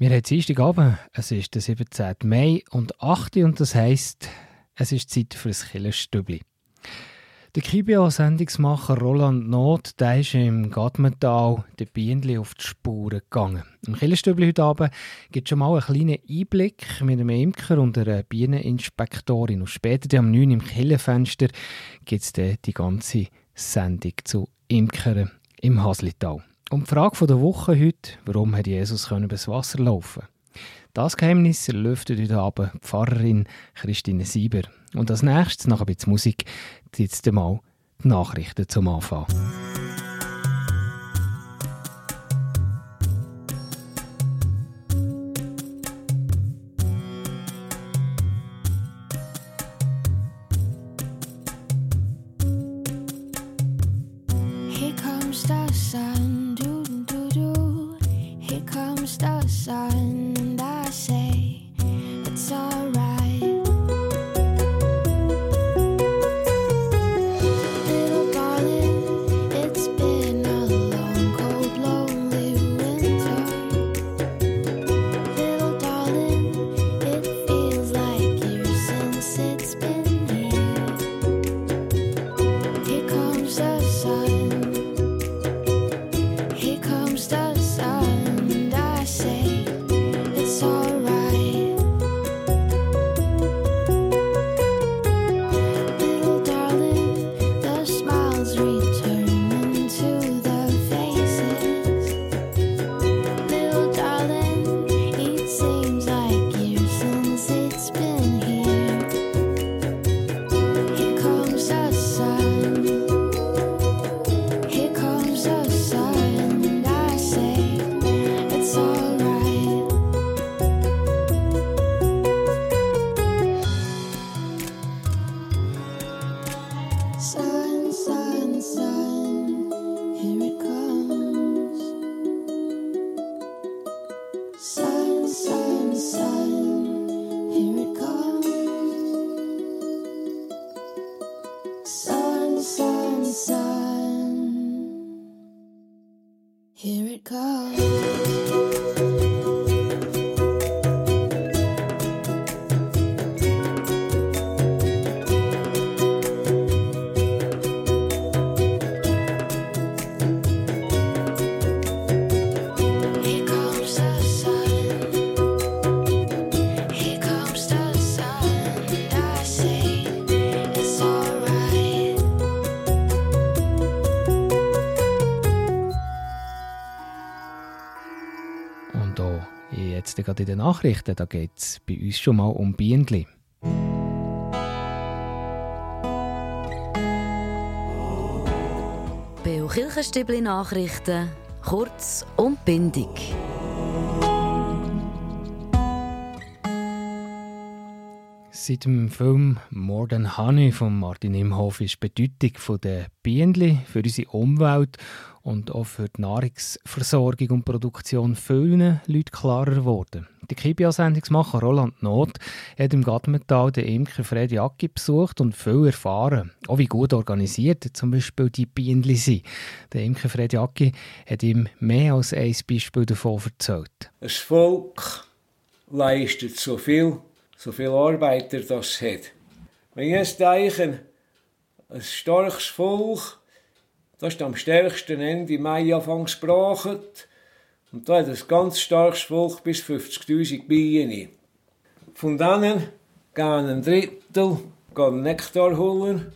Wir haben Dienstagabend, es ist der 17. Mai und 8. und das heisst, es ist Zeit für ein Killerstübli. Der Kibio-Sendungsmacher Roland Not der ist im Gatmental den Bienen auf die Spuren gegangen. Im Killerstübli heute Abend gibt es schon mal einen kleinen Einblick mit einem Imker und einer Bieneninspektorin. Und später am 9 im Killerfenster gibt es die ganze Sendung zu Imkern im Haslital. Und die Frage der Woche heute, warum hat Jesus übers Wasser laufen Das Geheimnis lüftet heute Abend Pfarrerin Christine Sieber. Und als nächstes, nach ein bisschen Musik, jetzt einmal die Nachrichten zum Anfang. Gerade in den Nachrichten, da geht es bei uns schon mal um Bienen. Beo Kirchenstübli Nachrichten, kurz und bindig. Seit dem Film More Than Honey von Martin Imhoff ist die Bedeutung der Bienen für unsere Umwelt und auch für die Nahrungsversorgung und Produktion vielen Leuten klarer geworden. Der Kibia-Sendungsmacher Roland Not hat im Gatmental den Imker Freddy Acki besucht und viel erfahren, auch wie gut organisiert zum Beispiel die Bienen sind. Der Imker Freddy Acki hat ihm mehr als ein Beispiel davon erzählt. Ein Volk leistet so viel so viele Arbeiter das hat. Wenn jetzt denke, ein starkes Volk, das ist am stärksten Ende Mai anfangs gebracht. Und da hat ein ganz starkes Volk bis 50.000 Bienen. Von denen gehen ein Drittel gehen Nektar holen.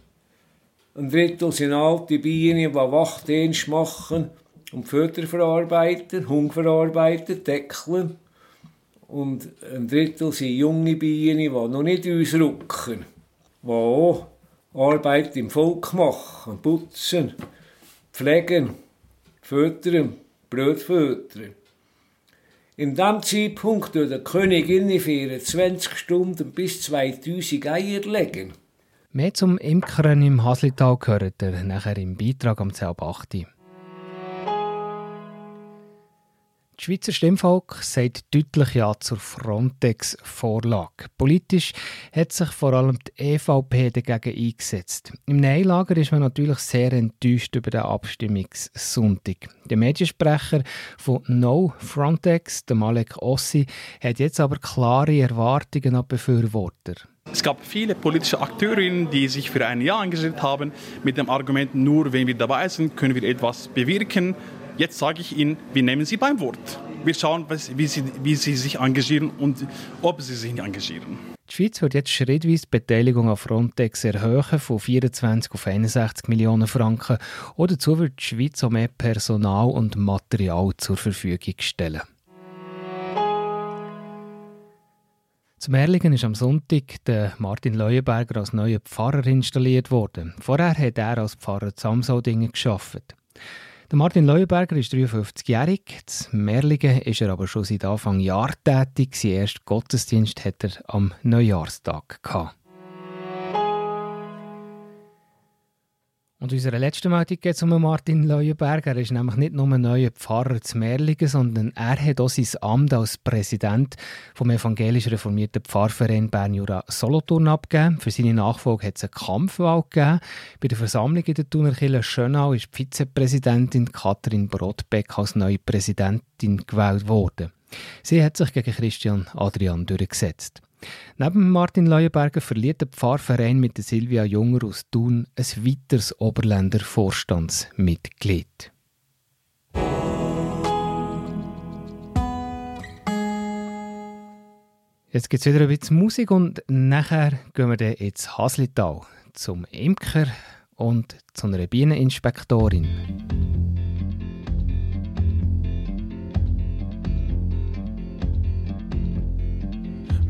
Ein Drittel sind alte Bienen, die Wachdienst machen und Futter verarbeiten, Hunger verarbeiten, deckeln und ein Drittel sind junge Bienen, die noch nicht ausrücken, die auch Arbeit im Volk machen, putzen, pflegen, füttern, Brot füttern. In diesem Zeitpunkt wird der Königin in 24 Stunden bis 2000 Eier legen. Mehr zum Imkern im Haslital gehört ihr nachher im Beitrag am 10.8. Das Schweizer Stimmvolk sagt deutlich Ja zur Frontex-Vorlage. Politisch hat sich vor allem die EVP dagegen eingesetzt. Im Neilager ist man natürlich sehr enttäuscht über den Abstimmungssonntag. Der Mediensprecher von No Frontex, Malek Ossi, hat jetzt aber klare Erwartungen an Befürworter. Es gab viele politische Akteurinnen, die sich für ein Ja engagiert haben, mit dem Argument, nur wenn wir dabei sind, können wir etwas bewirken. Jetzt sage ich Ihnen, wir nehmen Sie beim Wort. Wir schauen, wie Sie, wie Sie sich engagieren und ob Sie sich engagieren. Die Schweiz wird jetzt schrittweise die Beteiligung an Frontex erhöhen von 24 auf 61 Millionen Franken. Oder dazu wird die Schweiz auch mehr Personal und Material zur Verfügung stellen. Zum Erlingen ist am Sonntag der Martin Leuenberger als neuer Pfarrer installiert worden. Vorher hat er als Pfarrer Zamsaldingen geschafft. Der Martin Leuenberger ist 53-jährig. In Merlingen ist er aber schon seit Anfang Jahr tätig. Erster Gottesdienst hat er am Neujahrstag gehabt. Und unserer letzten Meldung geht es um Martin Leuenberger. Er ist nämlich nicht nur ein neuer Pfarrer zu Merlingen, sondern er hat auch sein Amt als Präsident vom evangelisch reformierten Pfarrverein Bern-Jura Solothurn abgegeben. Für seine Nachfolge hat es eine Kampfwahl gegeben. Bei der Versammlung in der Thunerkirche Schönau ist die Vizepräsidentin Katrin Brodbeck als neue Präsidentin gewählt worden. Sie hat sich gegen Christian Adrian durchgesetzt. Neben Martin Leuenberger verliert der Pfarrverein mit der Silvia Junger aus Thun ein weiteres Oberländer Vorstandsmitglied. Jetzt gibt es wieder ein bisschen Musik und nachher gehen wir dann ins Haslital zum Imker und zu einer Bieneninspektorin.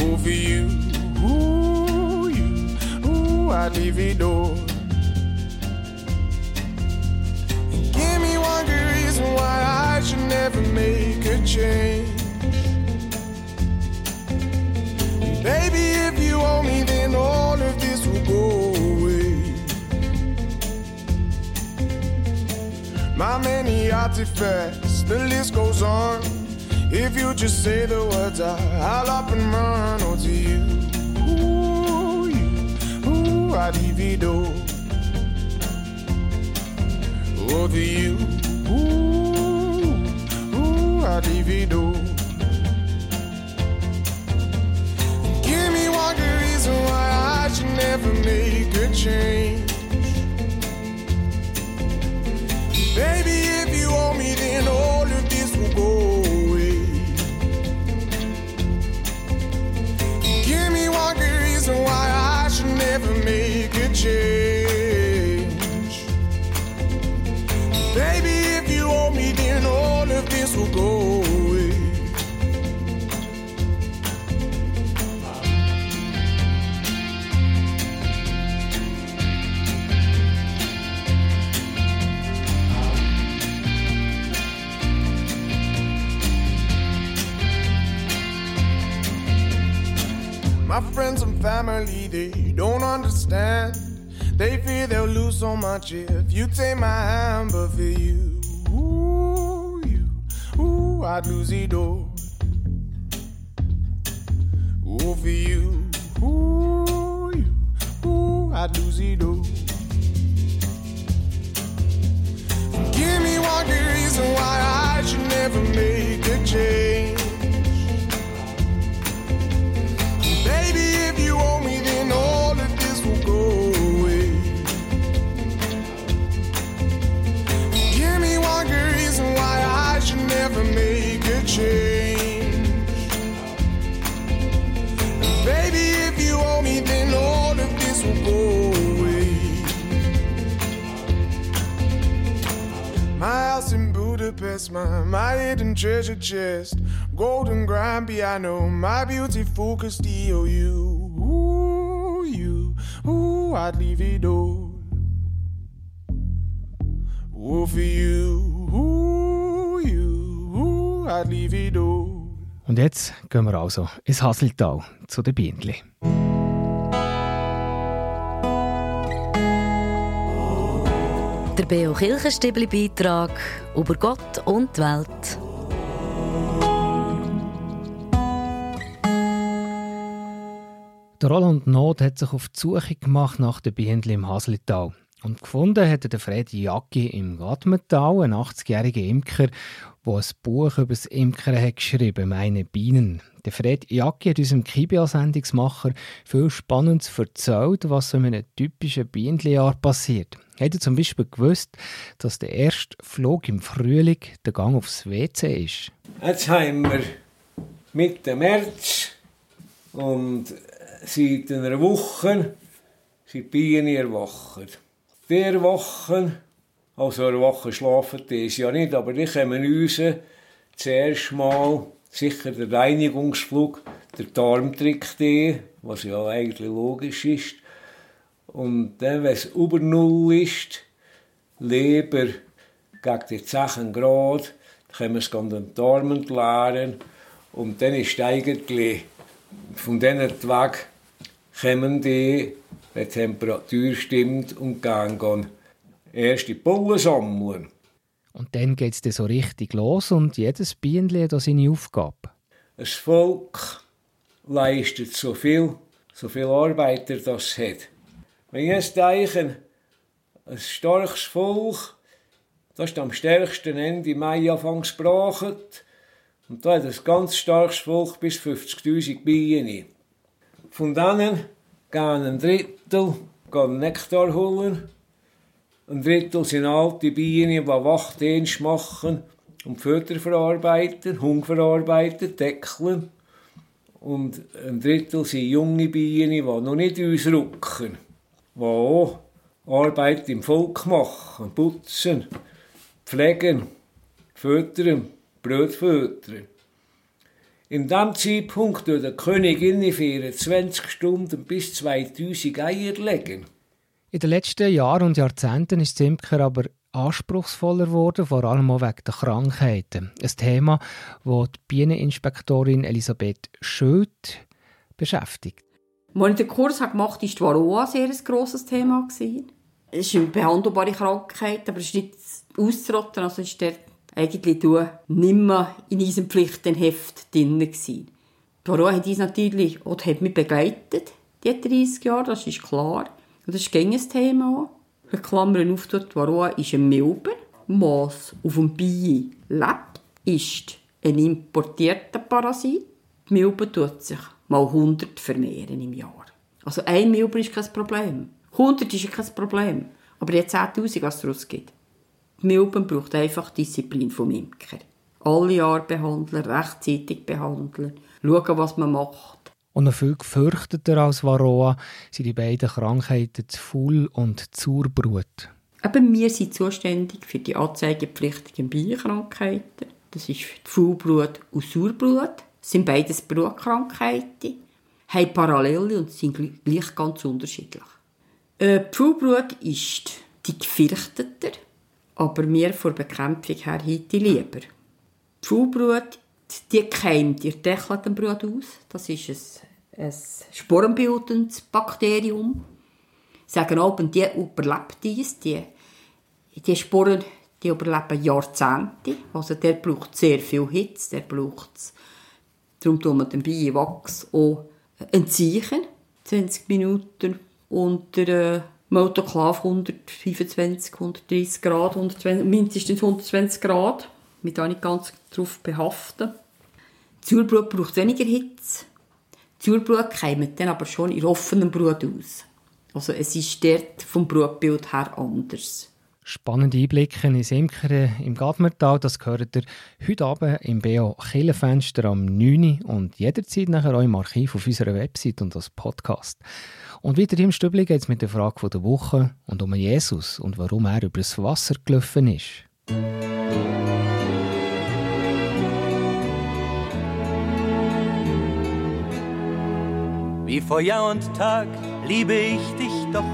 over you. Ooh, you, ooh, I'd leave it all. Give me one good reason why I should never make a change. Baby, if you owe me, then all of this will go away. My many artifacts, the list goes on. If you just say the words, I'll up and run oh, to you. Ooh, you, ooh, I divido. Oh, to you. Ooh, ooh, I divido. Give me one good reason why I should never make a change. Baby, if you owe me, then all of this will go. Good reason why I should never make a change. Baby, if you owe me, then all of this will go don't understand. They fear they'll lose so much if you take my hand, but for you, ooh, you, ooh, I'd lose it all. Treasure chest, golden grand piano, my beautiful Castillo. You, ooh, you, ooh, I'd leave it all. Ooh, for you, ooh, you, ooh, I'd leave it all. Und jetzt gehen wir also ins Haseltal zu den Bienen. Der Beo Kirchenstibli Beitrag über Gott und die Welt. Der Roland Not hat sich auf die Suche gemacht nach den Bienen im Haslital. Und gefunden hat er den Freddy Jacki im Gadmental, ein 80-jähriger Imker, der ein Buch über das Imkern hat geschrieben «Meine Bienen». Der Fred Jacki hat unserem Kibia-Sendungsmacher viel Spannendes erzählt, was so in einem typischen Bienenjahr passiert. Hat er zum Beispiel gewusst, dass der erste Flug im Frühling der Gang aufs WC ist? Jetzt haben wir Mitte März und seit einer Woche sind die Bienen erwacht. Die Woche, also eine Woche schlafen die ja nicht, aber die kommen raus, zuerst mal sicher der Reinigungsflug, der Darmtrick, was ja eigentlich logisch ist. Und dann, wenn es über Null ist, Leber gegen die 10 Grad, können wir es den Darm entleeren. Und dann ist eigentlich von diesen Weg kommen die, wenn die Temperatur stimmt, und gehen erste Bullen sammeln. Und dann geht es so richtig los und jedes Bienenli hat seine Aufgabe. Ein Volk leistet so viel, so viel Arbeiter das hat. Wenn ich jetzt denke, ein starkes Volk, das ist am stärksten Ende Mai anfangs gebracht. Und da hat ein ganz starkes Volk bis 50.000 Bienen. Von denen gehen ein Drittel gehen Nektar holen. Ein Drittel sind alte Bienen, die Wachdienst machen und Fötter verarbeiten, Hung verarbeiten, deckeln. Und ein Drittel sind junge Bienen, die noch nicht ausrücken, die auch Arbeit im Volk machen, putzen, pflegen, füttern, Brot füttern. In diesem Zeitpunkt tut der Königin in 24 Stunden bis 2000 Eier legen. In den letzten Jahren und Jahrzehnten ist Imker aber anspruchsvoller geworden, vor allem auch wegen der Krankheiten. Ein Thema, das die Bieneninspektorin Elisabeth Schild beschäftigt. Als ich den Kurs gemacht habe, war Varroa sehr ein grosses Thema. Es ist eine behandelbare Krankheit, aber es ist nicht auszurotten. Also ist der eigentlich du nicht mehr in unserem Pflichtenheft drin gewesen. Varroa hat uns natürlich, oder hat mich begleitet, die 30 Jahre, das ist klar. Und das ist ein Thema. Ich klammere auf, dort, Varroa ist ein Milben, was auf dem Bienen lebt, ist ein importierter Parasit. Die Milbe tut sich mal 100 vermehren im Jahr. Also ein Milbe ist kein Problem. 100 ist kein Problem. Aber jetzt 10'000, was es daraus gibt. Milben braucht einfach Disziplin vom Imker. Alle Jahre behandeln, rechtzeitig behandeln, schauen, was man macht. Und noch viel gefürchteter als Varroa sind die beiden Krankheiten die Full- und Zurbrut. Eben, wir sind zuständig für die anzeigepflichtigen Bienenkrankheiten. Das ist Fullbrut und Surbrut. Das sind beides Brutkrankheiten, haben Parallele und sind gleich ganz unterschiedlich. Äh, die Fullbrut ist die gefürchteter, aber wir vor Bekämpfung her heute lieber. Die Fullbrut die keimt ihr Dechlagenbrot aus. Das ist ein, ein sporenbildendes Bakterium. Sagen auch, die überlebt dies. Die, die Sporen die überleben Jahrzehnte. Also der braucht sehr viel Hitze, der braucht Darum tun wir den Bienenwachs auch entziehen. 20 Minuten unter Motoklav 125, 130 Grad, 120, mindestens 120 Grad. Wir da nicht ganz darauf behaften. Sauerbrut braucht weniger Hitze. Sauerbrut keimt dann aber schon in offenem Brut aus. Also es ist dort vom Brutbild her anders. Spannende Einblicke in Imkern im Gadmertal, das gehört ihr heute Abend im BO Killenfenster am 9. Uhr und jederzeit nachher auch im Archiv auf unserer Website und als Podcast. Und wieder hier im Stübli geht es mit der Frage der Woche und um Jesus und warum er über das Wasser gelaufen ist. Wie vor Jahr und Tag liebe ich dich doch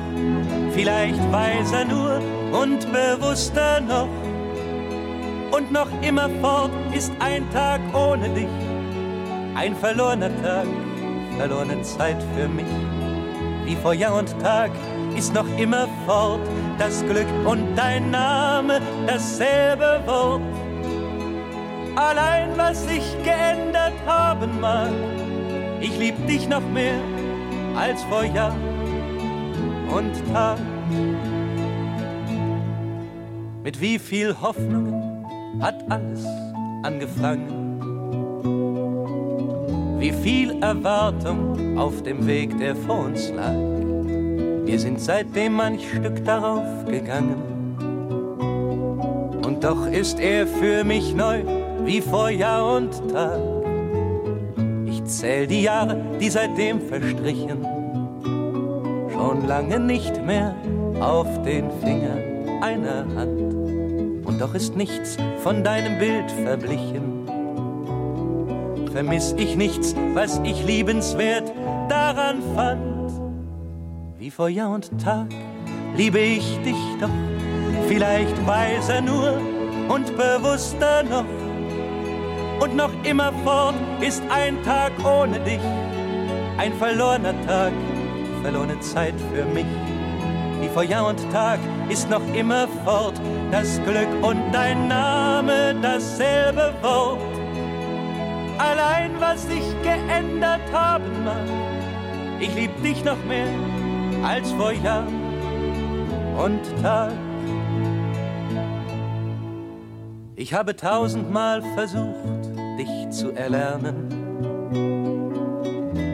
vielleicht weiser nur und bewusster noch. Und noch immer fort ist ein Tag ohne dich, ein verlorener Tag, verlorene Zeit für mich. Wie vor Jahr und Tag ist noch immer fort das Glück und dein Name dasselbe Wort. Allein was sich geändert haben mag, ich lieb dich noch mehr als vor Jahr und Tag. Mit wie viel Hoffnungen hat alles angefangen? Wie viel Erwartung auf dem Weg, der vor uns lag? Wir sind seitdem manch Stück darauf gegangen. Und doch ist er für mich neu, wie vor Jahr und Tag. Ich zähl die Jahre, die seitdem verstrichen, schon lange nicht mehr auf den Fingern einer Hand. Und doch ist nichts von deinem Bild verblichen. Vermiss ich nichts, was ich liebenswert daran fand. Wie vor Jahr und Tag liebe ich dich doch, vielleicht weiser nur und bewusster noch und noch immer fort ist ein Tag ohne dich, ein verlorener Tag, verlorene Zeit für mich. Wie vor Jahr und Tag ist noch immer fort das Glück und dein Name dasselbe Wort. Allein was sich geändert haben mag, ich lieb dich noch mehr als vor Jahr und Tag. Ich habe tausendmal versucht, dich zu erlernen.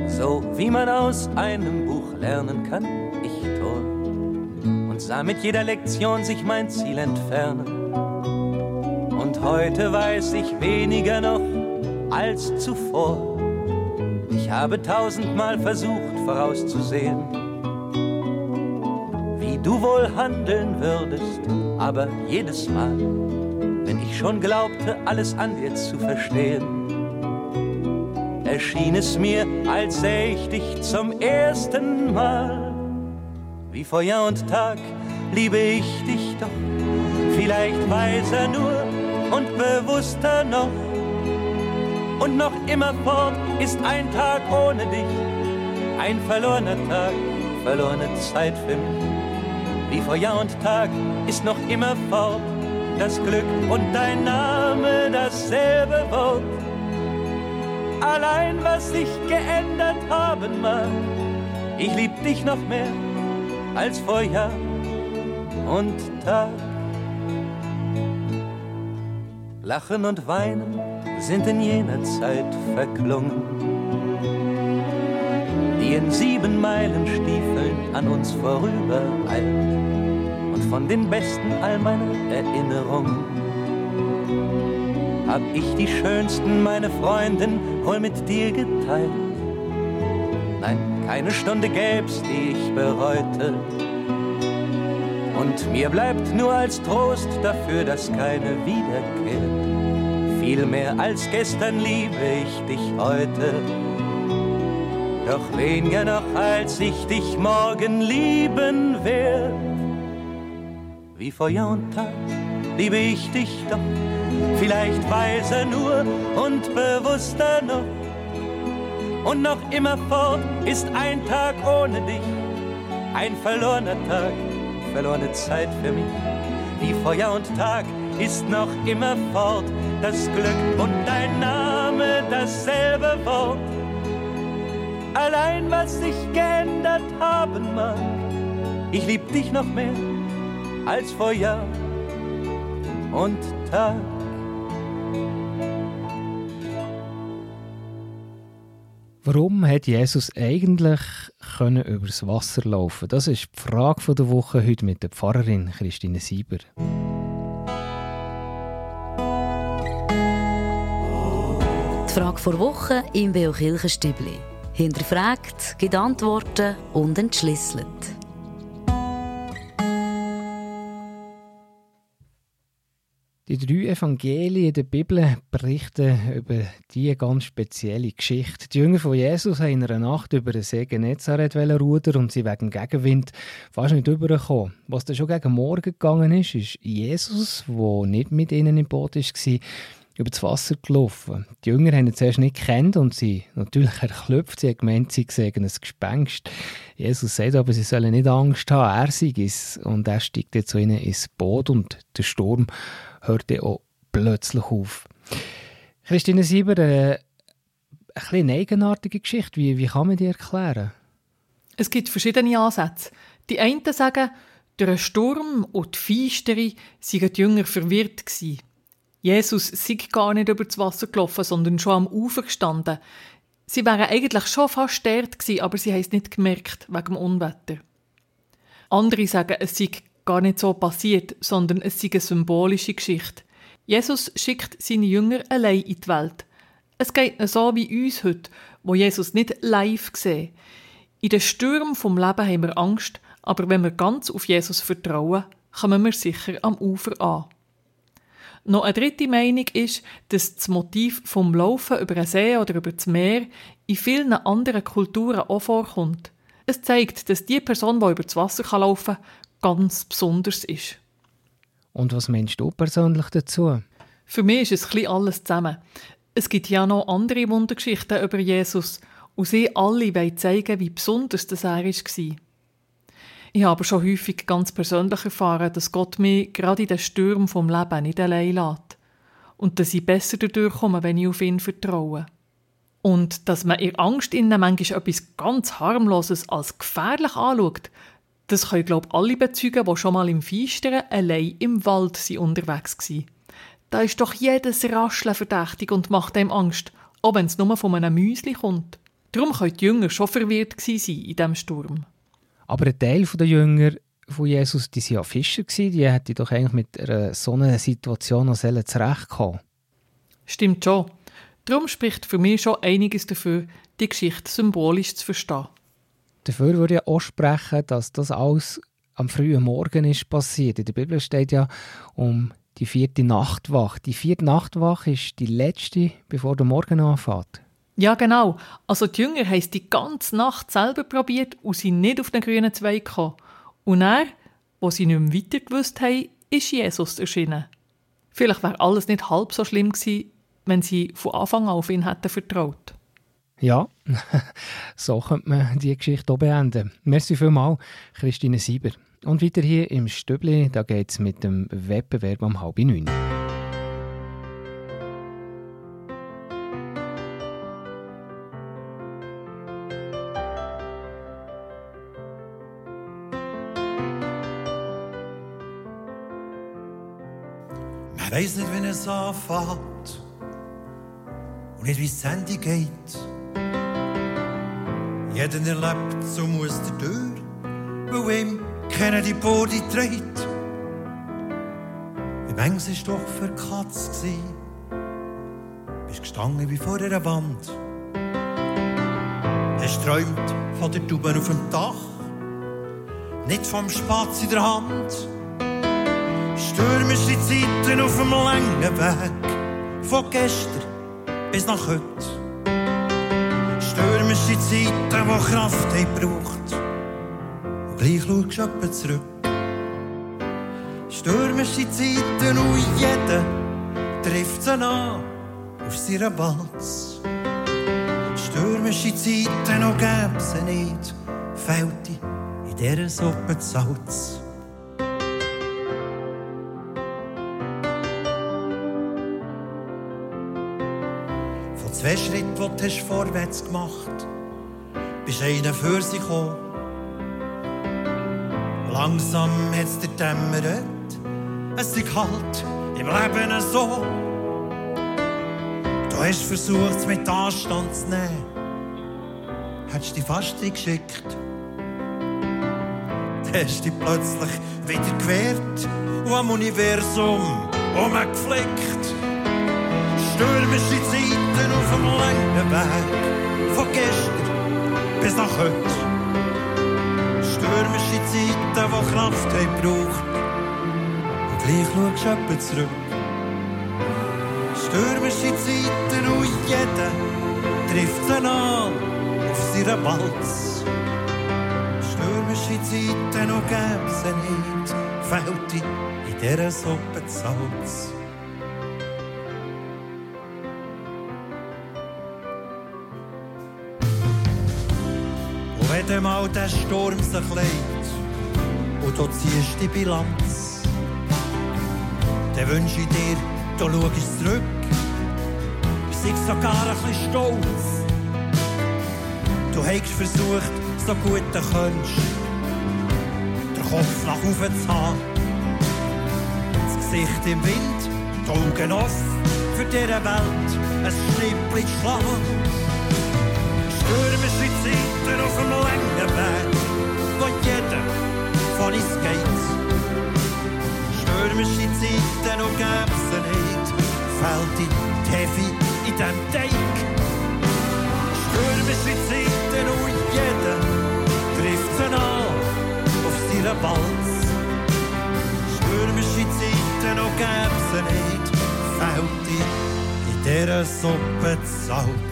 So wie man aus einem Buch lernen kann, ich Tor, und sah mit jeder Lektion sich mein Ziel entfernen. Und heute weiß ich weniger noch als zuvor. Ich habe tausendmal versucht vorauszusehen, wie du wohl handeln würdest, aber jedes Mal wenn ich schon glaubte, alles an dir zu verstehen, erschien es mir, als sähe ich dich zum ersten Mal. Wie vor Jahr und Tag liebe ich dich doch, vielleicht weiser nur und bewusster noch. Und noch immer fort ist ein Tag ohne dich, ein verlorener Tag, verlorene Zeit für mich. Wie vor Jahr und Tag ist noch immer fort das Glück und dein Name dasselbe Wort. Allein was sich geändert haben mag, ich lieb dich noch mehr als vor Jahr und Tag. Lachen und Weinen sind in jener Zeit verklungen, die in sieben Meilen Stiefeln an uns vorübereilt von den besten all meiner Erinnerungen. Hab ich die schönsten, meine Freundin, wohl mit dir geteilt? Nein, keine Stunde gäb's, die ich bereute. Und mir bleibt nur als Trost dafür, dass keine wiederkehrt. Viel mehr als gestern liebe ich dich heute. Doch weniger noch, als ich dich morgen lieben werd wie vor Jahr und Tag liebe ich dich doch, vielleicht weiser nur und bewusster noch. Und noch immer fort ist ein Tag ohne dich, ein verlorener Tag, verlorene Zeit für mich. Wie vor Jahr und Tag ist noch immer fort das Glück und dein Name dasselbe Wort. Allein was sich geändert haben mag, ich lieb dich noch mehr als vor Jahr und Tag. Warum hat Jesus eigentlich können übers Wasser laufen? Das ist die Frage der Woche heute mit der Pfarrerin Christine Sieber. Die Frage der Woche im Beo Kirchenstübli. Hinterfragt, gibt Antworten und entschlüsselt. Die drei Evangelien der Bibel berichten über diese ganz spezielle Geschichte. Die Jünger von Jesus haben in einer Nacht über den See Genezareth rudern und sie wegen Gegenwind fast nicht übergekommen. Was dann schon gegen Morgen gegangen ist, ist Jesus, der nicht mit ihnen im Boot war, über das Wasser gelaufen. Die Jünger haben ihn zuerst nicht kennt und sie natürlich erklüpft. Sie haben gemeint, sie sehen ein Gespenst. Jesus sagt aber, sie sollen nicht Angst haben, er sei es. Und er steigt jetzt zu ihnen ins Boot und der Sturm hörte auch plötzlich auf. Christine Sieber, äh, eine eigenartige Geschichte. Wie, wie kann man die erklären? Es gibt verschiedene Ansätze. Die einen sagen, durch einen Sturm und die Feistere seien die Jünger verwirrt gewesen. Jesus sei gar nicht über das Wasser gelaufen, sondern schon am Ufer gestanden. Sie wären eigentlich schon fast dort gewesen, aber sie haben es nicht gemerkt, wegen dem Unwetter. Andere sagen, es sei gar nicht so passiert, sondern es sei eine symbolische Geschichte. Jesus schickt seine Jünger allein in die Welt. Es geht so wie uns heute, wo Jesus nicht live sehen. In den Stürmen vom Leben haben wir Angst, aber wenn wir ganz auf Jesus vertrauen, kommen wir sicher am Ufer an. Noch eine dritte Meinung ist, dass das Motiv vom Laufen über einen See oder über das Meer in vielen anderen Kulturen auch vorkommt. Es zeigt, dass die Person, die über das Wasser laufen kann, ganz besonders ist. Und was meinst du persönlich dazu? Für mich ist es alles zusammen. Es gibt ja noch andere Wundergeschichten über Jesus und sie alle wollen zeigen, wie besonders das er war. Ich habe schon häufig ganz persönlich erfahren, dass Gott mich gerade in den Stürmen vom Leben nicht allein lässt. Und dass ich besser dadurch komme, wenn ich auf ihn vertraue. Und dass man in Angst innen manchmal etwas ganz harmloses als gefährlich anschaut, das können, glaube ich, alle bezeugen, die schon mal im Feisteren allein im Wald sind unterwegs waren. Da ist doch jedes Rascheln verdächtig und macht einem Angst, auch wenn es nur von einem Müsli kommt. Darum können die Jünger schon verwirrt sein in diesem Sturm. Aber ein Teil der Jünger von Jesus, die waren ja Fischer, die hätten doch eigentlich mit einer so einer Situation noch zurechtkommen Stimmt schon. Darum spricht für mich schon einiges dafür, die Geschichte symbolisch zu verstehen. Dafür würde ich auch sprechen, dass das alles am frühen Morgen ist passiert. In der Bibel steht ja um die vierte Nachtwache. Die vierte Nachtwache ist die letzte, bevor der Morgen anfängt. Ja, genau. Also die Jünger haben es die ganze Nacht selber probiert und sind nicht auf den grünen Zweig gekommen. Und er, wo sie nicht mehr weiter gewusst haben, ist Jesus erschienen. Vielleicht wäre alles nicht halb so schlimm gewesen, wenn sie von Anfang an auf ihn hätten vertraut. Ja, so könnte man die Geschichte auch beenden. Merci vielmals, Christine Sieber. Und weiter hier im Stübli, da geht es mit dem Wettbewerb um halb neun. Man weiss nicht, wie es anfängt und nicht, wie es Ende geht. Jeder erlebt, so muss der durch, weil ihm keiner die Body trägt. Wie manches ist doch für Katz gsi. Bist gestanden wie vor einer Wand. Hast träumt von der Tube auf dem Dach, nicht vom Spatz in der Hand. Stürmische Zeiten auf dem langen Weg, von gestern bis nach heute. Stürmische Zeiten, die Kraft haben braucht. Und gleich schaust du etwa zurück. Stürmische Zeiten und jeder trifft sie an auf seiner Balz. Stürmische Zeiten und gäbe sie nicht, fehlt in dieser Suppe Salz. Zwei Schritten, die du hast vorwärts gemacht bist einer für sich gekommen. Langsam hat es dir dämmert, es ist halt im Leben so. Du hast versucht, es mit Anstand zu nehmen, hättest dich fast geschickt. Du hast dich plötzlich wieder gewehrt und am Universum umgeflickt. Stürmische Zeiten auf dem langen Weg, von gestern bis nach heute. Stürmische Zeiten, die Kraft haben braucht. Und gleich schaust du zurück. Stürmische Zeiten und jeder trifft sie an auf seiner Walz. Stürmische Zeiten und gäbe sie nicht, fehlt in dieser Suppe Salz. Wenn mal der Sturm sich legt und du ziehst die Bilanz, dann wünsche ich dir, du schaust zurück, sei sogar ein bisschen stolz. Du hast versucht, so gut du kannst, den Kopf nach oben zu haben. Das Gesicht im Wind, die Augen offen, für diese Welt ein Schnippchen schlagen. Stürmische Zeiten auf dem langen Weg, wo jeder von uns geht. Stürmische Zeiten und gäbe sie nicht, fällt die Heavy in dem Teig. Stürmische Zeiten und jeder trifft sie an auf seiner Walz. Stürmische Zeiten und gäbe sie nicht, fällt in dieser Suppe Salz. Ooh,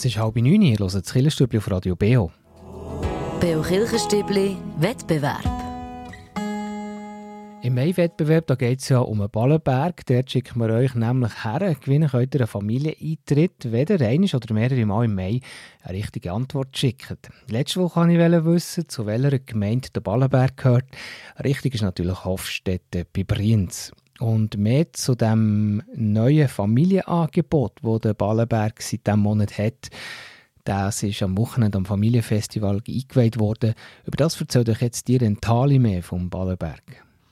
Es ist halb neun, ihr hört das Killerstübli auf Radio BO. Beo Kirchenstübli Wettbewerb. Im Mai-Wettbewerb geht es ja um einen Ballenberg. Dort schicken wir euch nämlich her. Gewinnen könnt ihr einen Familieneintritt, wenn ihr einmal oder mehrere Mal im Mai eine richtige Antwort schickt. Letzte Woche wollte ich wissen, zu welcher Gemeinde der Ballenberg gehört. Richtig ist natürlich Hofstetten bei Brienz. Und mehr zu dem neuen Familienangebot, das der Ballenberg seit diesem Monat hat, das ist am Wochenende am Familienfestival eingeweiht worden. Über das erzählt euch jetzt die Rentali mehr vom Ballenberg.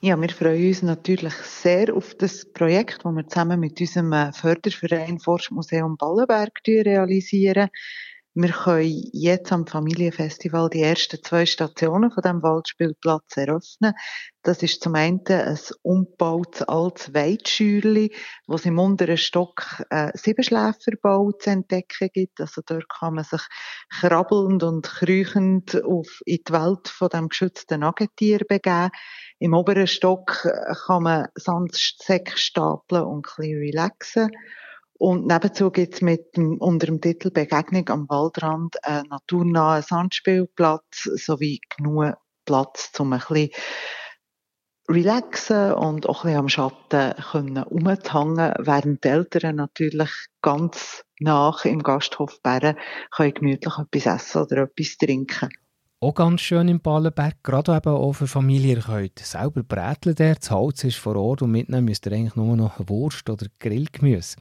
Ja, wir freuen uns natürlich sehr auf das Projekt, das wir zusammen mit unserem Förderverein Forschmuseum Ballenberg realisieren. Wir können jetzt am Familienfestival die ersten zwei Stationen von dem Waldspielplatz eröffnen. Das ist zum einen ein umgebautes altes Weitschürli, wo es im unteren Stock äh, Siebenschläferbau zu entdecken gibt. Also dort kann man sich krabbelnd und kriechend auf, in die Welt von dem geschützten Nagetier begeben. Im oberen Stock äh, kann man Sandsäcke stapeln und ein bisschen relaxen. Und nebenzu gibt's mit dem, unter dem Titel Begegnung am Waldrand einen naturnahen Sandspielplatz sowie genug Platz, um ein bisschen relaxen und auch ein bisschen am Schatten können umzuhängen, während die Eltern natürlich ganz nach im Gasthof Bären können gemütlich etwas essen oder etwas trinken auch ganz schön im Ballenberg, gerade eben auch für Familie. Ihr könnt selber bräteln dort, das Holz ist vor Ort und mitnehmen müsst ihr eigentlich nur noch Wurst oder Grillgemüse.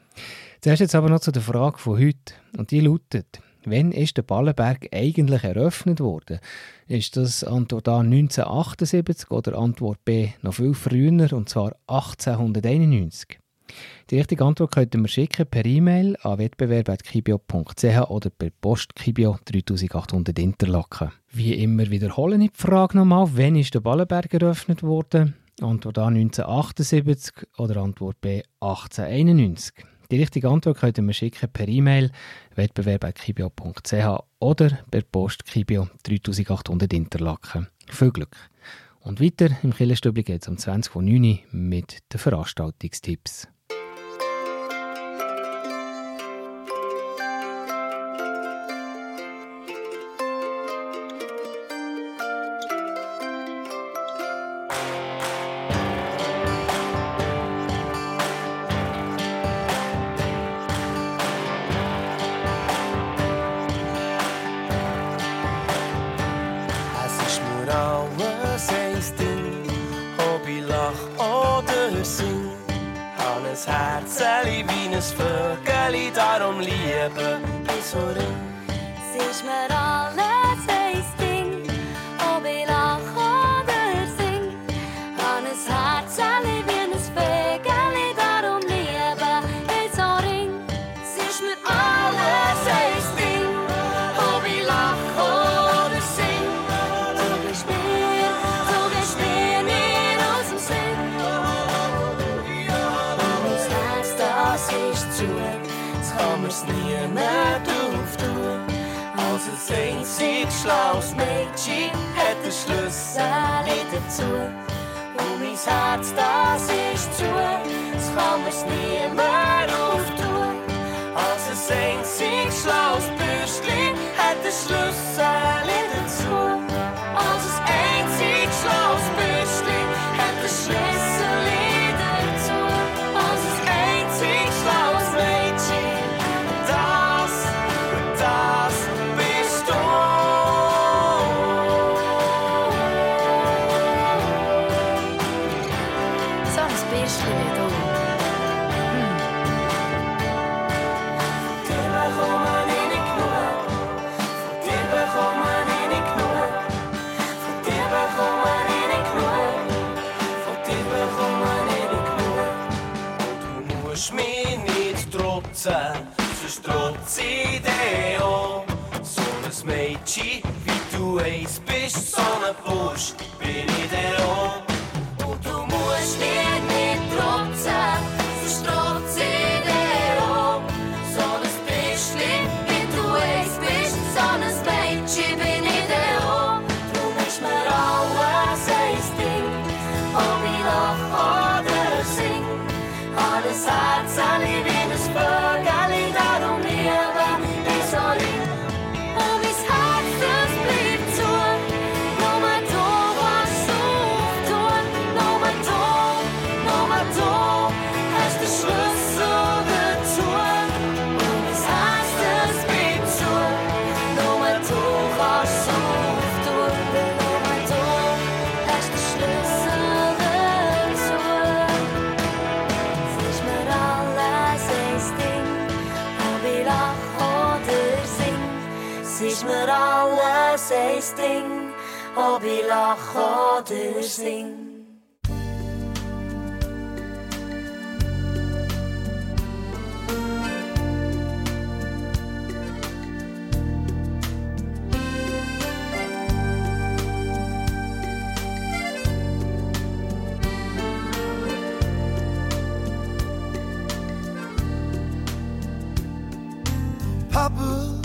Zuerst jetzt aber noch zu der Frage von heute und die lautet, Wann ist der Ballenberg eigentlich eröffnet worden? Ist das Antwort A 1978 oder Antwort B noch viel früher, und zwar 1891? Die richtige Antwort könnten wir schicken per E-Mail an wettbewerb.kibio.ch oder per Post Kibio 3800 Interlaken. Wie immer wiederholen ich die Frage nochmal, wann ist der Ballenberg eröffnet worden? Antwort A 1978 oder Antwort B 1891. Die richtige Antwort könnten wir schicken per E-Mail wettbewerb.kibio.ch oder per Post Kibio 3800 Interlaken. Viel Glück! Und weiter im Killerstübli geht es um 20.09 Uhr mit den Veranstaltungstipps. niemand auftut, als es ein einziges schlaues Bürstchen hat Schlüssel. Nummer du ob ich lache oder sing. Papa,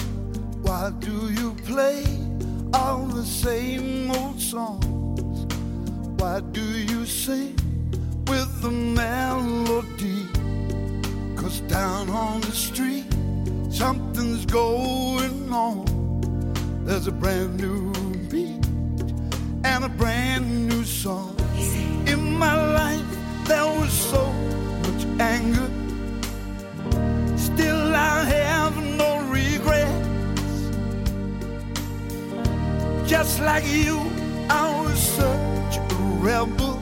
why do you play all the same old songs? Why do you sing with the melody? Cause down on the street, something's going on. There's a brand new beat and a brand new song. In my life, there was so much anger. Just like you, I was such a rebel.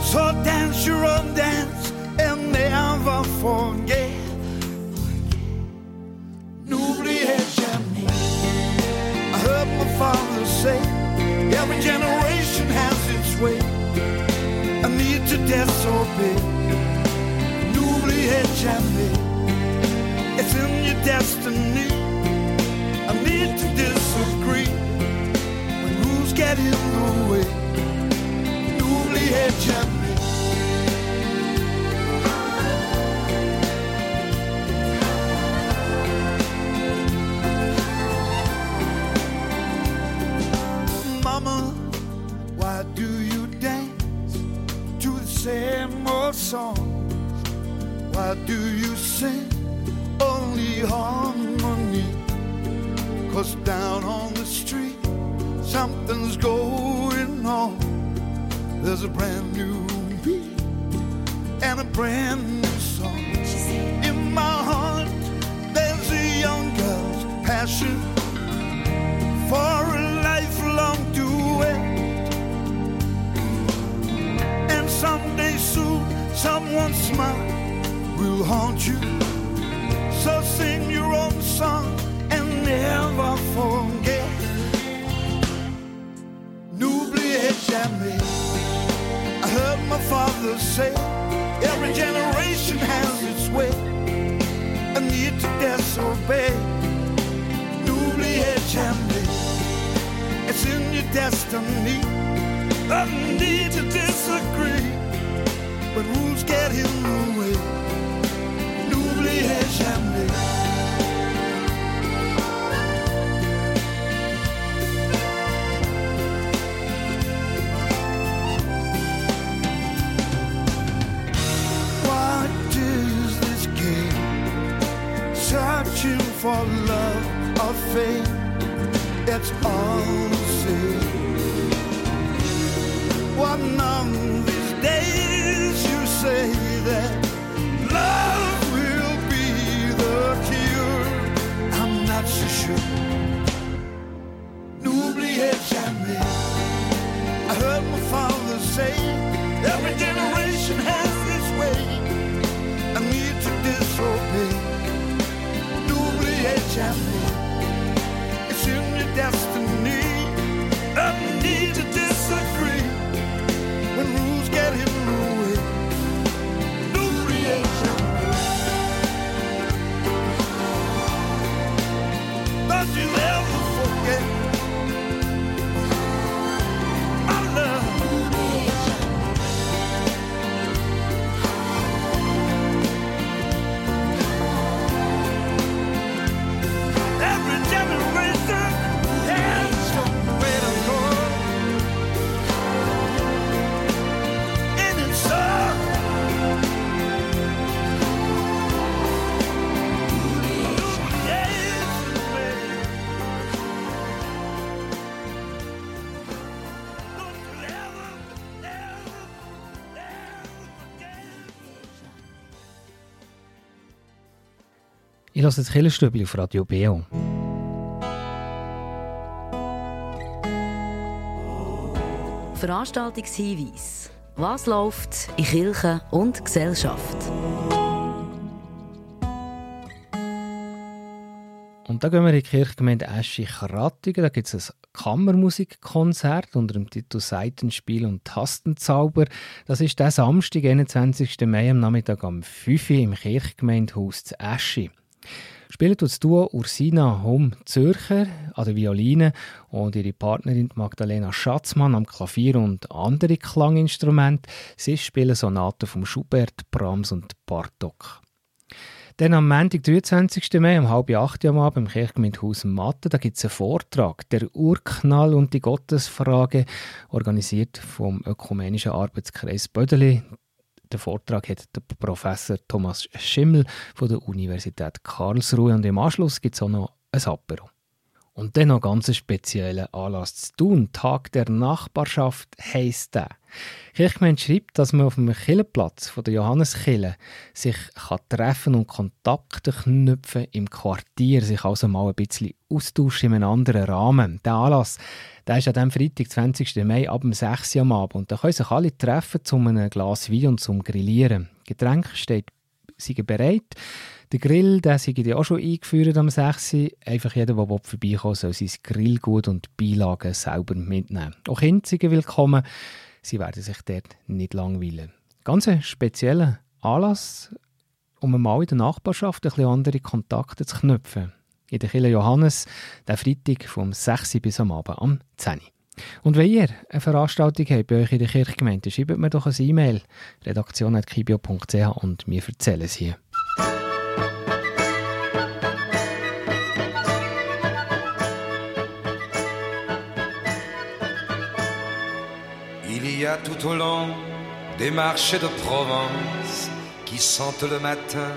So dance your own dance and never forget. N'oubliez jamais. I heard my father say, every generation has its way. I need to disobey. N'oubliez jamais. It's in your destiny. I need to Mama, why do you dance to the same old songs? Why do you sing only harmony? Cause down on the street, something's going on. There's a brand new beat and a brand new song. In my heart, there's a young girl's passion for a lifelong duet. And someday soon, someone's smile will haunt you. So sing your own song and never forget. N'oubliez jamais. I heard my father say, every generation has its way. A need to disobey. N'oubliez jamais. It's in your destiny. I need to disagree when rules get in the way. N'oubliez jamais. Fame. It's all the same. One of these days you say that love will be the cure. I'm not so sure. Ich lasse das Killerstübli auf Radio BO. Veranstaltungshinweis. Was läuft in Kirche und Gesellschaft? Und da gehen wir in die Kirchgemeinde Eschi-Krattigen. Da gibt es ein Kammermusikkonzert unter dem Titel Seitenspiel und Tastenzauber. Das ist der Samstag, 21. Mai am Nachmittag um 5 Uhr im Kirchgemeindehaus zu Eschi. Spielen das Duo Ursina Hom Zürcher an der Violine und ihre Partnerin Magdalena Schatzmann am Klavier und andere Klanginstrumente. Sie spielen Sonaten von Schubert, Brahms und Bartok. Dann am Montag, 23. Mai, um halb acht am Abend im Kirchgemeindehaus Mathe, da gibt es einen Vortrag, der Urknall und die Gottesfrage, organisiert vom Ökumenischen Arbeitskreis Bödeli. Den Vortrag hat der Professor Thomas Schimmel von der Universität Karlsruhe und im Anschluss gibt es auch noch ein Apero. Und dann noch ganz speziellen Anlass zu tun. Tag der Nachbarschaft heisst der. Kirchgemeinde schreibt, dass man auf dem Killenplatz der Johanneskille sich kann treffen und Kontakte knüpfen im Quartier, sich also mal ein bisschen austauschen in einem anderen Rahmen. Der Anlass der ist an diesem Freitag, 20. Mai, ab dem 6. Uhr am Abend. Und da können sich alle treffen zum einem Glas Wein und zum Grillieren. Getränk steht sind bereit. Der Grill, der sind ja auch schon eingeführt am 6. Einfach jeder, der vorbeikommen soll sein Grillgut und Beilagen selber mitnehmen. Auch Kinder sind willkommen. Sie werden sich dort nicht langweilen. Ganz ein spezieller Anlass, um mal in der Nachbarschaft ein bisschen andere Kontakte zu knüpfen. In der Kirche Johannes, der Freitag vom 6. bis am Abend am 10. Und wenn ihr eine Veranstaltung habt bei euch in der Kirchgemeinde, schreibt mir doch ein E-Mail, redaktion.kibio.ch und wir erzählen es hier. Tout au long des marchés de Provence qui sentent le matin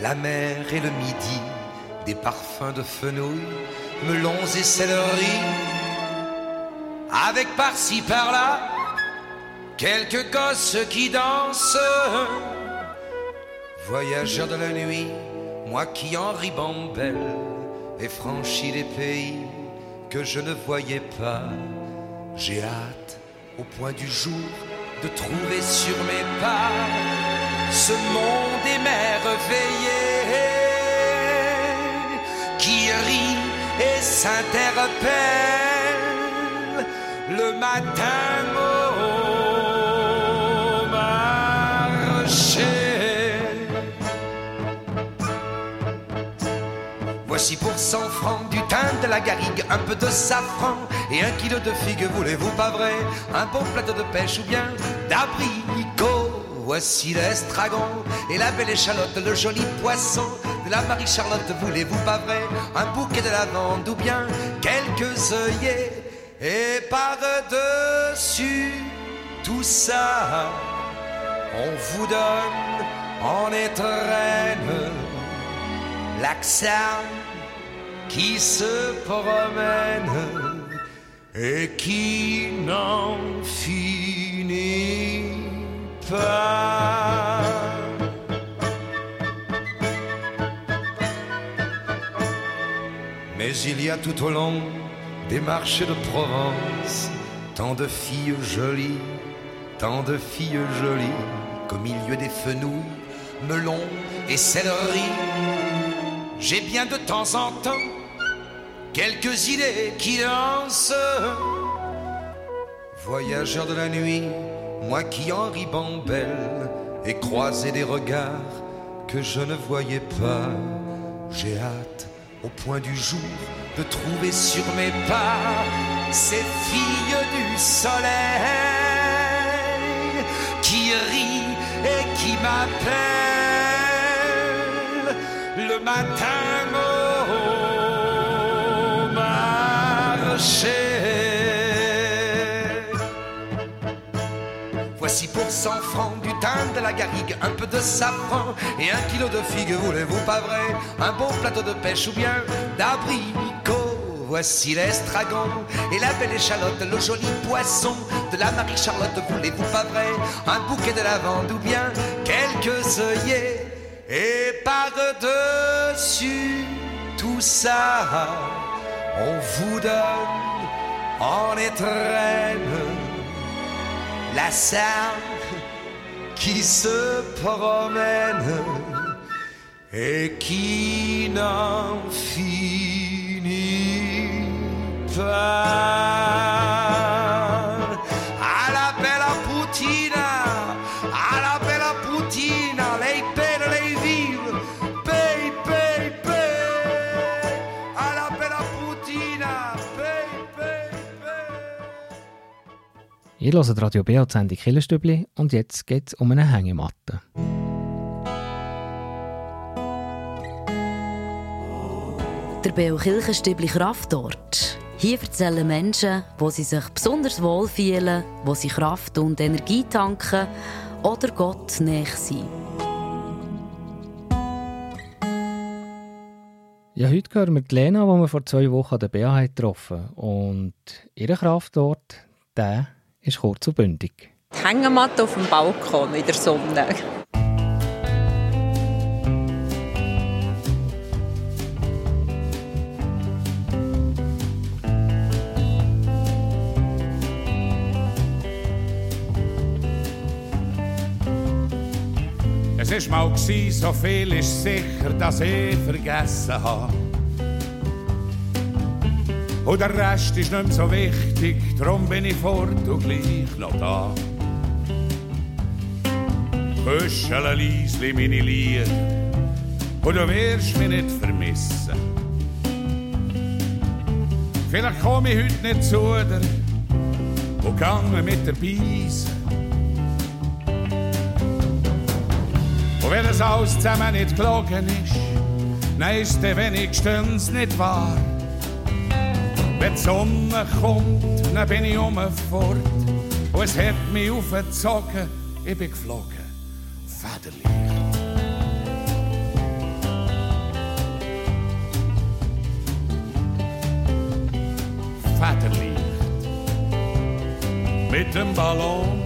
la mer et le midi, des parfums de fenouil, melons et céleri, avec par-ci par-là quelques gosses qui dansent. Voyageur de la nuit, moi qui en ribambelle ai franchi les pays que je ne voyais pas, j'ai hâte au point du jour de trouver sur mes pas ce monde émerveillé qui rit et s'interpelle le matin au marché. Voici pour 100 francs du thym, de la garrigue, un peu de safran et un kilo de figues, voulez-vous pas vrai? Un bon plateau de pêche ou bien d'abricots Voici l'estragon et la belle échalote, le joli poisson de la Marie-Charlotte, voulez-vous pas vrai? Un bouquet de lavande ou bien quelques œillets et par-dessus tout ça, on vous donne en étrenne l'accent qui se promène et qui n'en finit pas. Mais il y a tout au long des marchés de Provence tant de filles jolies, tant de filles jolies qu'au milieu des fenouilles, melons et céleri, j'ai bien de temps en temps quelques idées qui lancent. Voyageur de la nuit, moi qui en ribambelle et croisé des regards que je ne voyais pas, j'ai hâte au point du jour de trouver sur mes pas ces filles du soleil qui rient et qui m'appellent le matin Voici pour 100 francs du thym, de la garrigue, un peu de safran et un kilo de figues, voulez-vous pas vrai? Un bon plateau de pêche ou bien d'abricots. Voici l'estragon et la belle échalote, le joli poisson de la Marie-Charlotte, voulez-vous pas vrai? Un bouquet de lavande ou bien quelques œillets et par-dessus tout ça, on vous donne en étrenne la salle qui se promène et qui n'en finit pas. Ihr hört Radio B die Sendung Killerstübli und jetzt geht es um eine Hängematte. Der Beo Kirchenstübli Kraftort. Hier erzählen Menschen, wo sie sich besonders wohl fühlen, wo sie Kraft und Energie tanken oder Gott näher sind. Ja, heute hören wir die Lena, die wir vor zwei Wochen an der BA getroffen Und ihr Kraftort, der ist kurz und bündig. Die Hängematte auf dem Balkon in der Sonne. Es ist mal gsi, so viel ist sicher, dass ich vergessen habe. Und der Rest ist nicht mehr so wichtig, darum bin ich fort und gleich noch da. Küschele leisli meine Lieder, und du wirst mich nicht vermissen. Vielleicht komme ich heute nicht zu dir und gange mit der Beise. Und wenn es alles zusammen nicht gelogen ist, dann ist der wenigstens nicht wahr. Wenn die Sonne kommt, dann bin ich um fort. Und es hat mich aufgezogen, ich bin geflogen. Federlicht. Federlicht. Mit dem Ballon.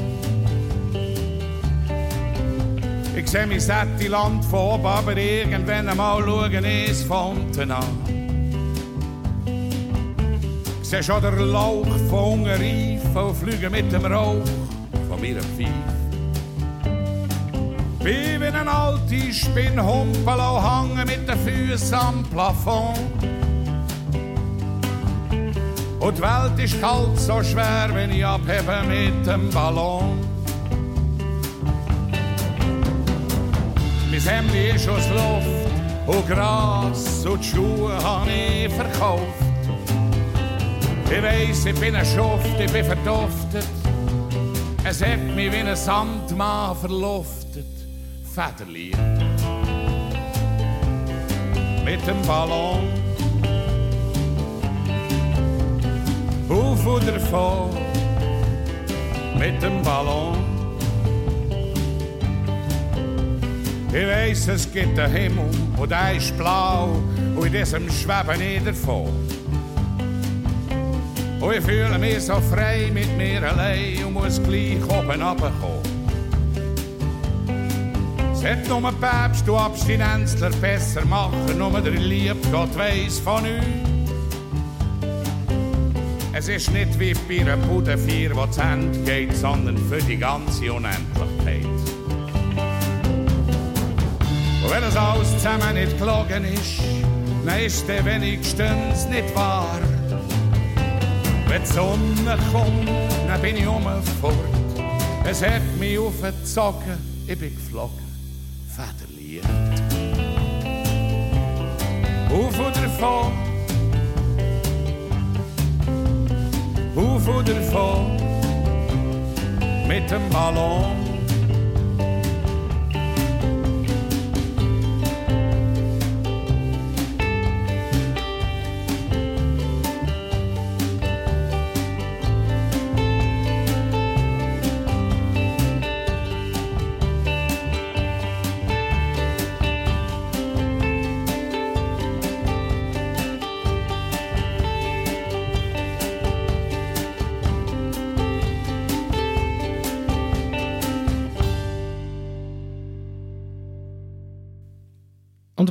Ich sehe mein sätte Land oben, aber irgendwann einmal schauen Fonten an. Sehe schon den Lauch von reifen und fliegen mit dem Rauch von meinem Pfeif. Wie wenn ein alte Spinnhumpel auch hängen mit den Füßen am Plafond. Und die Welt ist kalt so schwer, wenn ich abhebe mit dem Ballon. Mein Hemd ist aus Luft und Gras und die Schuhe habe ich verkauft. Ich weiss, ich bin ein Schuft, ich bin verduftet. Es hat mich wie ein Sandmann verluftet. Federlicht. Mit dem Ballon. Auf oder davon. Mit dem Ballon. Ich weiss, es gibt einen Himmel und der ist blau und in diesem schwebe ich davon. Und ich fühle mich so frei mit mir allein und muss gleich oben runterkommen. Es hat nur Päpst und Abstinenzler besser machen, nur der lieb Gott weiss von uns. Es ist nicht wie bei einer Budenfeier, wo zu Ende geht, sondern für die ganze Unendlichkeit. Und wenn das alles zusammen nicht gelogen ist, dann ist der wenigstens nicht wahr. Wenn die Sonne kommt, dann bin ich um fort. Es hat mich aufgezogen, ich bin geflogen. Federlicht. Auf oder davon. Auf oder davon. Mit dem Ballon.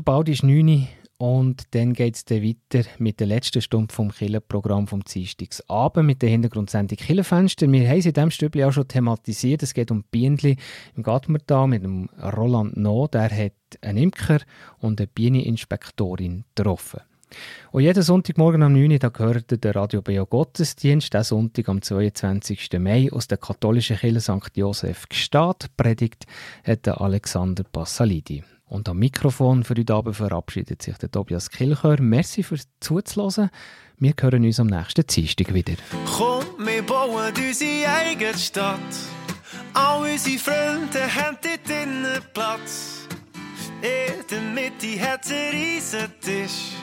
Bald ist 9 Uhr und dann geht es weiter mit der letzten Stunde vom Killerprogramm vom Dienstagsabend mit der Hintergrundsendung Killerfenster. Wir haben es in diesem Stübli auch schon thematisiert. Es geht um Bienenli im Gatmertal mit dem Roland No. Der hat einen Imker und eine Bieneninspektorin getroffen. Und jeden Sonntagmorgen am 9 Uhr da gehört der Radio Beo Gottesdienst, der Sonntag am 22. Mai aus der katholischen Kirche St. Josef Gstaad. Predigt hat der Alexander Passalidi. Und am Mikrofon für heute Abend verabschiedet sich der Tobias Kilchör. Merci fürs Zuzuhören. Wir hören uns am nächsten Dienstag wieder. Komm, wir bauen unsere eigene Stadt. All unsere Freunde haben dort drinnen Platz. In der Mitte hat es einen riesen Tisch,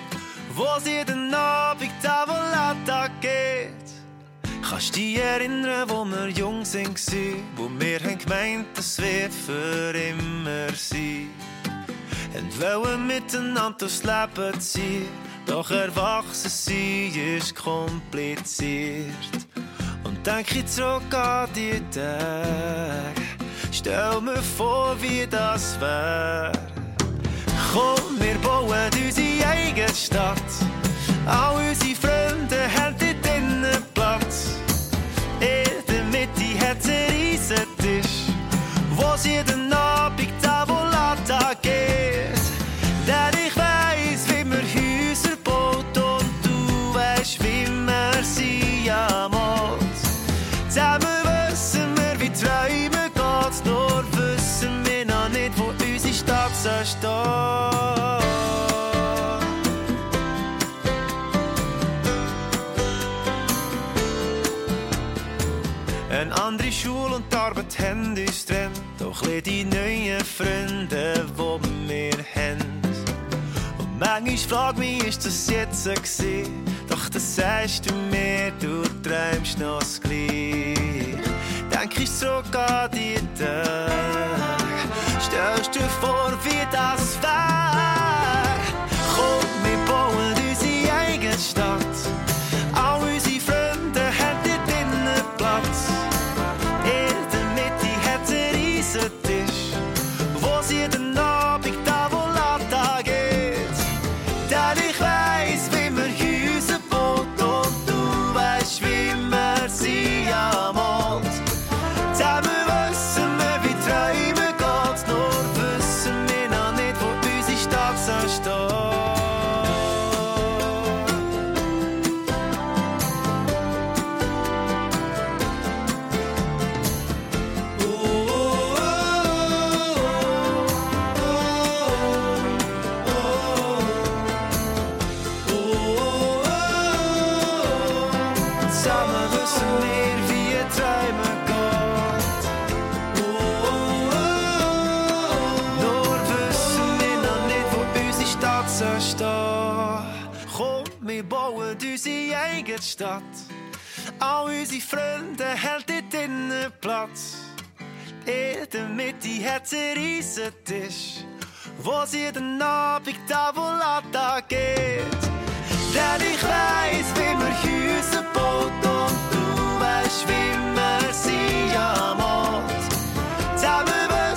wo es jeden Abend Tavolata geht. Kannst dich erinnern, wo wir jung waren, wo wir haben gemeint, es wird für immer sein? Und wollen miteinander durchs Leben ziehen, doch erwachsen sein ist kompliziert. Und denk ich zurück an die Tage, stell mir vor, wie das wär. Komm, wir bauen unsere eigene Stadt. All unsere Freunde haben dort drinnen Platz. In der Mitte hat es einen Tisch, wo es jeden Abend Tavolata geht. Denn ich weiss, wie man Häuser baut und du weißt, wie man sie amalt. Zusammen wissen wir, wie Träume geht, nur wissen wir noch nicht, wo unsere Stadt soll stehen. Arbeit haben uns trennt. Doch die neuen Freunde, die wir haben. Und manchmal frag mich, ist das jetzt gewesen? Doch das sagst du mir, du träumst noch das gleich. Denk ich zurück an die Tage. Stellst dir vor, wie das wär? Komm, wir bauen unsere eigene Stadt. Unsere Freunde haben dort drinnen Platz. In der Mitte hat es einen riesen Tisch, wo es jeden Abend Tavolata geht. Denn ich weiss, wie man Häuser baut und du weißt, wie man sie amalt. Zusammen wissen